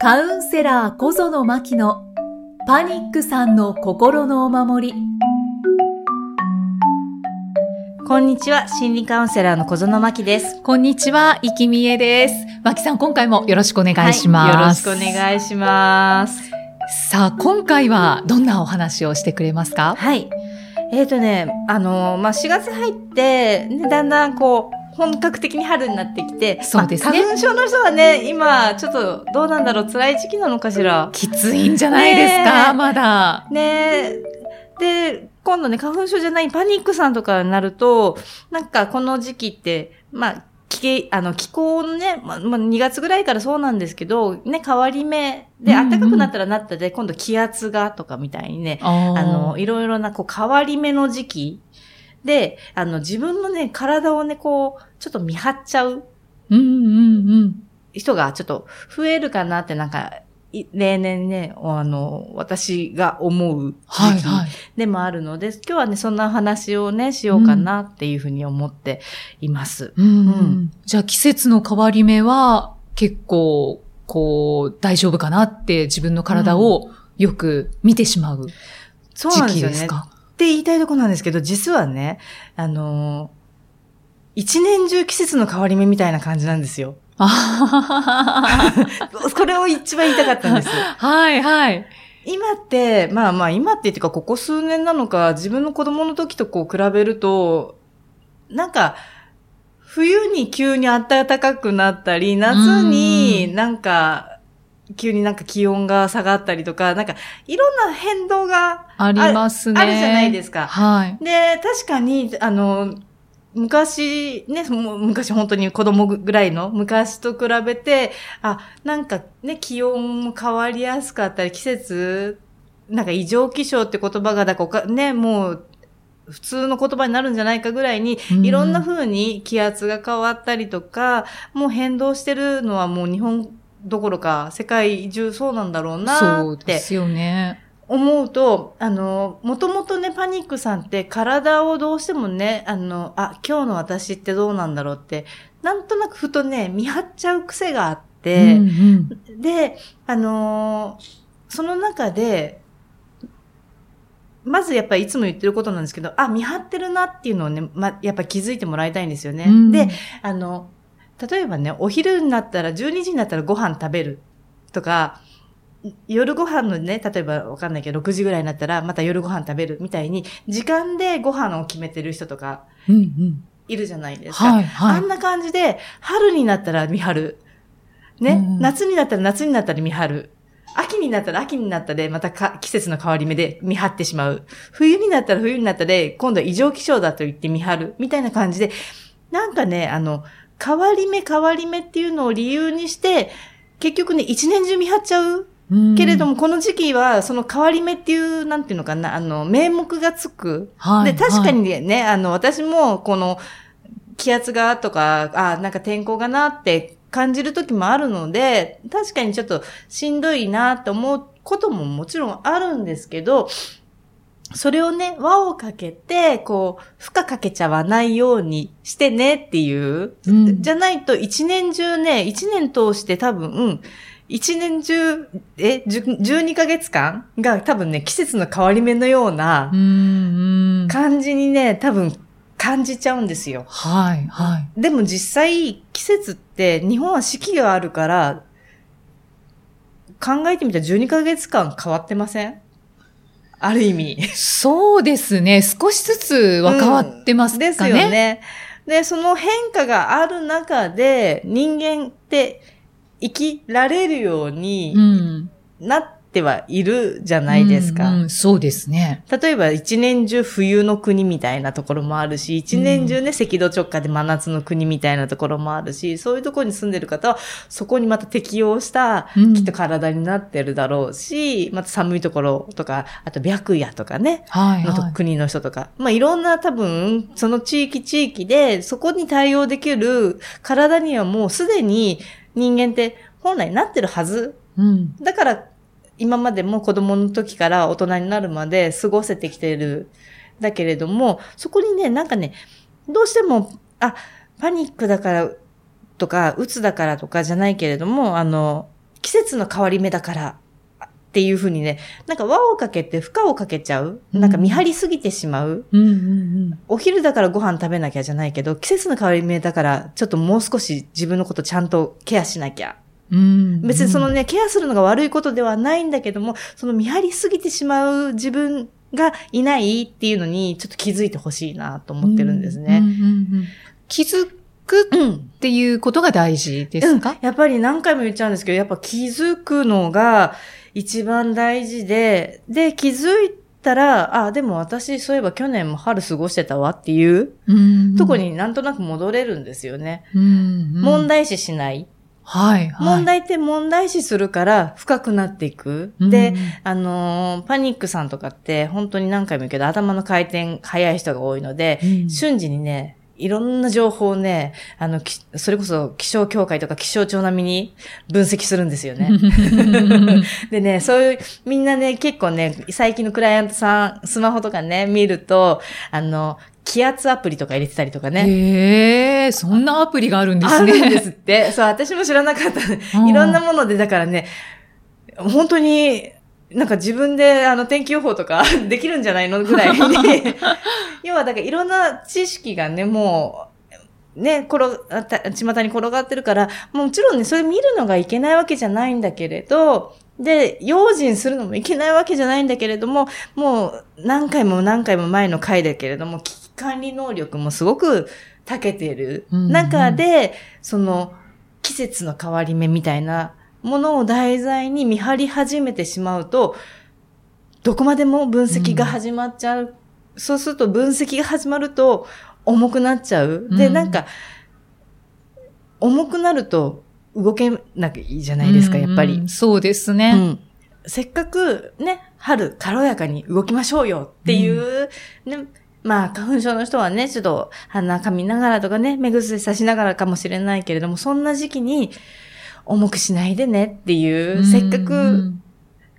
カウンセラー小園真希のパニックさんの心のお守り。こんにちは、心理カウンセラーの小園真希です。こんにちは、生きみえです。真希さん、今回もよろしくお願いします。はい、よろしくお願いします。さあ、今回はどんなお話をしてくれますか？はい。えっ、ー、とね、あの、まあ、4月入って、ね、だんだんこう、本格的に春になってきて、そうですね。まあ、花粉症の人はね、今、ちょっと、どうなんだろう、辛い時期なのかしら。きついんじゃないですか、まだ。ねで、今度ね、花粉症じゃないパニックさんとかになると、なんかこの時期って、まあ、気あの気候のね、まあ、2月ぐらいからそうなんですけど、ね、変わり目で、暖かくなったらなったで、今度気圧がとかみたいにね、あの、いろいろなこう変わり目の時期で、あの、自分のね、体をね、こう、ちょっと見張っちゃう。うんうんうん。人がちょっと増えるかなってなんか、例年ね、あの、私が思う時期でもあるので、はいはい、今日はね、そんな話をね、しようかなっていうふうに思っています。うん。うんうん、じゃあ季節の変わり目は結構、こう、大丈夫かなって自分の体をよく見てしまう時期ですか、うん、って言いたいとこなんですけど、実はね、あの、一年中季節の変わり目みたいな感じなんですよ。こ れを一番言いたかったんです。はいはい。今って、まあまあ今って言ってか、ここ数年なのか、自分の子供の時とこう比べると、なんか、冬に急に暖かくなったり、夏になんか、急になんか気温が下がったりとか、なんかいろんな変動がありますね。あるじゃないですか。はい。で、確かに、あの、昔、ね、昔本当に子供ぐらいの昔と比べて、あ、なんかね、気温も変わりやすかったり、季節、なんか異常気象って言葉が、だからね、もう、普通の言葉になるんじゃないかぐらいに、いろんな風に気圧が変わったりとか、もう変動してるのはもう日本どころか世界中そうなんだろうなって。そうですよね。思うと、あの、もともとね、パニックさんって体をどうしてもね、あの、あ、今日の私ってどうなんだろうって、なんとなくふとね、見張っちゃう癖があって、うんうん、で、あのその中で、まずやっぱりいつも言ってることなんですけど、あ、見張ってるなっていうのをね、ま、やっぱ気づいてもらいたいんですよね。うん、で、あの、例えばね、お昼になったら、12時になったらご飯食べるとか、夜ご飯のね、例えばわかんないけど、6時ぐらいになったら、また夜ご飯食べるみたいに、時間でご飯を決めてる人とか、いるじゃないですか。はいはい、あんな感じで、春になったら見張る。ね、うん、夏になったら夏になったら見張る。秋になったら秋になったで、また季節の変わり目で見張ってしまう。冬になったら冬になったで、今度は異常気象だと言って見張る。みたいな感じで、なんかね、あの、変わり目変わり目っていうのを理由にして、結局ね、一年中見張っちゃう。けれども、この時期は、その変わり目っていう、なんていうのかな、あの、名目がつく。はい、で、確かにね、はい、あの、私も、この、気圧がとか、あ、なんか天候がなって感じる時もあるので、確かにちょっとしんどいなって思うことももちろんあるんですけど、それをね、輪をかけて、こう、負荷かけちゃわないようにしてねっていう。うん、じゃないと一年中ね、一年通して多分、うん、一年中、え、12ヶ月間が多分ね、季節の変わり目のような感じにね、多分感じちゃうんですよ。はい、はい。でも実際、季節って日本は四季があるから、考えてみたら12ヶ月間変わってません？ある意味。そうですね。少しずつは変わってますかね。うん、ですよね。で、その変化がある中で、人間って生きられるようになってはいるじゃないですか。うんうん、そうですね。例えば一年中冬の国みたいなところもあるし、一年中ね、赤道直下で真夏の国みたいなところもあるし、そういうところに住んでる方は、そこにまた適応した、きっと体になってるだろうし、また寒いところとか、あと白夜とかね、はい、はい、国の人とか、まあいろんな多分、その地域地域で、そこに対応できる体にはもうすでに人間って本来なってるはず。うん、だから、今までも子供の時から大人になるまで過ごせてきてる。だけれども、そこにね、なんかね、どうしても、あ、パニックだからとか、鬱だからとかじゃないけれども、あの、季節の変わり目だから、っていうふうにね、なんか輪をかけて負荷をかけちゃう。なんか見張りすぎてしまう。うんうんうん。お昼だからご飯食べなきゃじゃないけど、季節の変わり目だから、ちょっともう少し自分のことちゃんとケアしなきゃ。うん別にそのね、ケアするのが悪いことではないんだけども、その見張りすぎてしまう自分がいないっていうのに、ちょっと気づいてほしいなと思ってるんですね。うんうんうん気づくうん。っていうことが大事ですか、うんやっぱり何回も言っちゃうんですけど、やっぱ気づくのが一番大事で、で、気づいたら、あ、でも私そういえば去年も春過ごしてたわっていううんとこになんとなく戻れるんですよね。うんうん問題視しない。はい、はい。問題って問題視するから深くなっていく。うんで、あのーパニックさんとかって本当に何回も言うけど頭の回転早い人が多いので、うん瞬時にね、いろんな情報をね、あの、きそれこそ気象協会とか気象庁並みに分析するんですよね。でね、そういう、みんなね、結構ね、最近のクライアントさん、スマホとかね、見ると、あの、気圧アプリとか入れてたりとかね。へえ、そんなアプリがあるんですね。あるんですって。そう、私も知らなかった。うんいろんなもので、だからね、本当に、なんか自分であの天気予報とか できるんじゃないのぐらいに。要はだからいろんな知識がね、もう、ね、転が巷に転がってるから、もちろんね、それ見るのがいけないわけじゃないんだけれど、で、用心するのもいけないわけじゃないんだけれども、もう何回も何回も前の回だけれども、危機管理能力もすごく長けているうん中で、その季節の変わり目みたいなものを題材に見張り始めてしまうと、どこまでも分析が始まっちゃう。そうすると分析が始まると重くなっちゃう。で、うんなんか、重くなると動けなきゃいいじゃないですか、やっぱり。うんそうですね。うんせっかくね、春軽やかに動きましょうよっていう、ね、まあ花粉症の人はね、ちょっと鼻噛みながらとかね、目薬さしながらかもしれないけれども、そんな時期に重くしないでねっていう、せっかうくん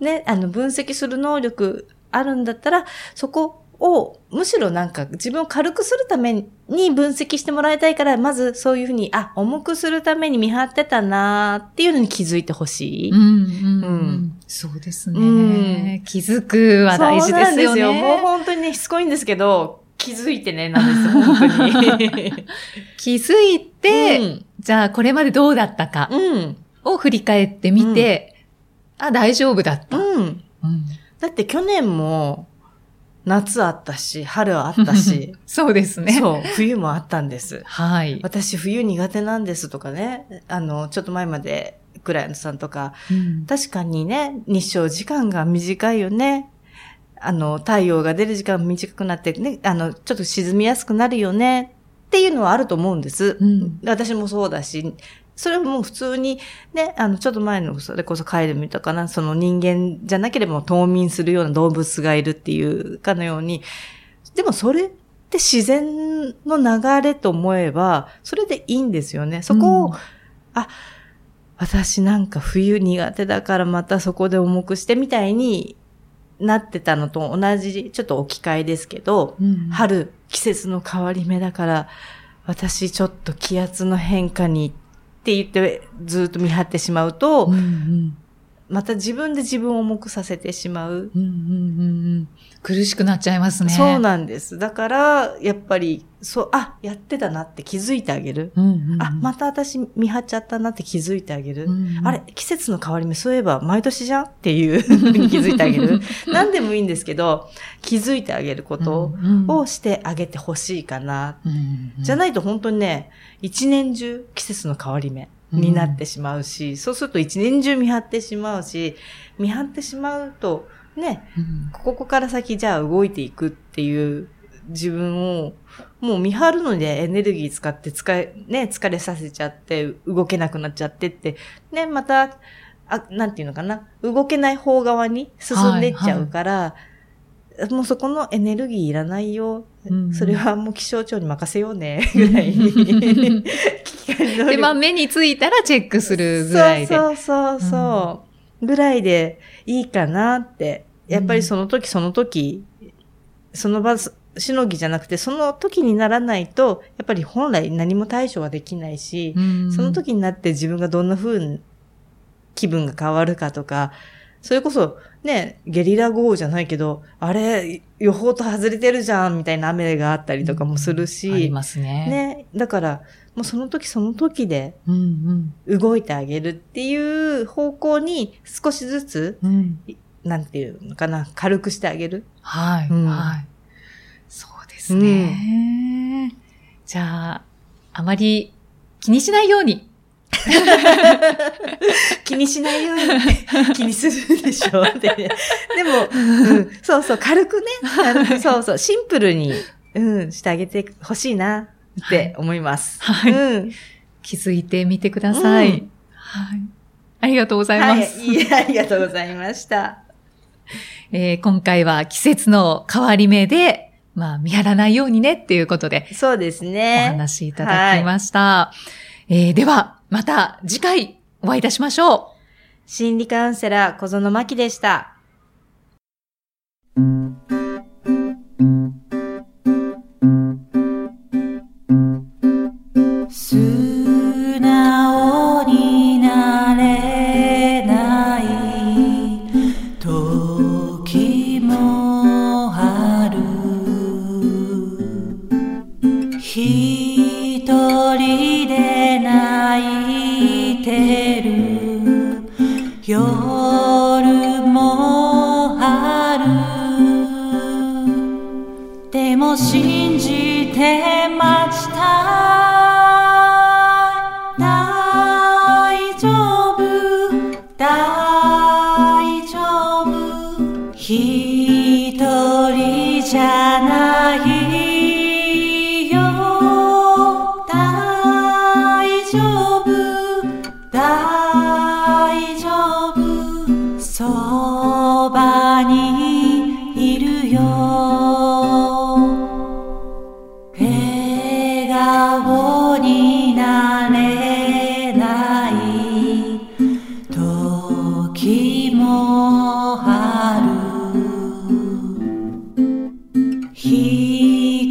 ね、あの分析する能力あるんだったら、そこをむしろなんか自分を軽くするために分析してもらいたいから、まずそういうふうに、あ、重くするために見張ってたなーっていうのに気づいてほしい。うんうんううんんそうですね、うん気づくは大事ですよそうなんですよ。もうね。本当にね、しつこいんですけど、気づいてね、なんです、本当に。気づいて、じゃあこれまでどうだったかうん。を振り返ってみて、あ、大丈夫だった。うん。うん。うんだって去年も、夏あったし、春あったし、そうですね。そう、冬もあったんです。はい。私冬苦手なんですとかね、あの、ちょっと前までクライアントさんとか、うん確かにね、日照時間が短いよね。あの、太陽が出る時間が短くなってね、あの、ちょっと沈みやすくなるよね。っていうのはあると思うんです。うん。私もそうだし、それも普通に、ね、あの、ちょっと前の、それこそ帰る見たかな、その人間じゃなければ冬眠するような動物がいるっていうかのように、でもそれって自然の流れと思えば、それでいいんですよね。そこを、うん。あ、私なんか冬苦手だからまたそこで重くしてみたいになってたのと同じ、ちょっと置き換えですけど、うん春、季節の変わり目だから、私ちょっと気圧の変化にって言ってずっと見張ってしまうと、うんうんまた自分で自分を重くさせてしまう。うんうんうんうん苦しくなっちゃいますね。そうなんです。だから、やっぱり、そう、あ、やってたなって気づいてあげる。うんうんうんあ、また私見張っちゃったなって気づいてあげる。うんうんあれ、季節の変わり目、そういえば毎年じゃんっていうふうに気づいてあげる。何でもいいんですけど、気づいてあげることをしてあげてほしいかな。うんうんじゃないと本当にね、一年中季節の変わり目になってしまうし、そうすると一年中見張ってしまうし、見張ってしまうと、ね、うんここから先じゃあ動いていくっていう自分を、もう見張るのでエネルギー使って使え、ね、疲れさせちゃって、動けなくなっちゃってって、ね、また、あ、なんていうのかな、動けない方側に進んでいっちゃうから、もうそこのエネルギーいらないよ。うんそれはもう気象庁に任せようね、ぐらい。で、まあ目についたらチェックするぐらいで。そうそうそうそう、ぐらいでいいかなって。やっぱりその時その時、その場しのぎじゃなくて、その時にならないと、やっぱり本来何も対処はできないし、うん。その時になって自分がどんな風気分が変わるかとか、それこそね、ゲリラ豪雨じゃないけど、あれ、予報と外れてるじゃん、みたいな雨があったりとかもするし。ありますね。ね。だから、もうその時その時でうん動いてあげるっていう方向に少しずつ、うん。うん。なんていうのかな、軽くしてあげる。はい、うんはい。そうですね。じゃあ、あまり気にしないように。気にしないように気にするでしょって、ね。でも、うん、そうそう、軽くね、軽くそうそう、シンプルに、うん、してあげてほしいなって思います。はいうん。気づいてみてください。うんはい。ありがとうございはい、ます。いえありがとうございました。えー今回は季節の変わり目で、まあ、見張らないようにねっていうことで、そうですおね。話しいただきました。えーでは、また次回お会いいたしましょう。心理カウンセラー小園真希でした。信じて待ちたい。大丈夫。大丈夫。一人じゃないよ大丈夫。大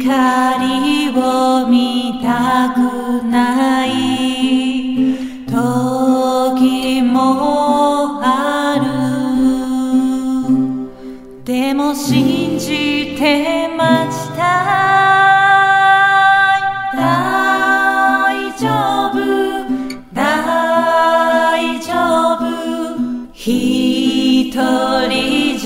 光を見たくない。時もある。でも信じて待ちたい。大丈夫。大丈夫。一人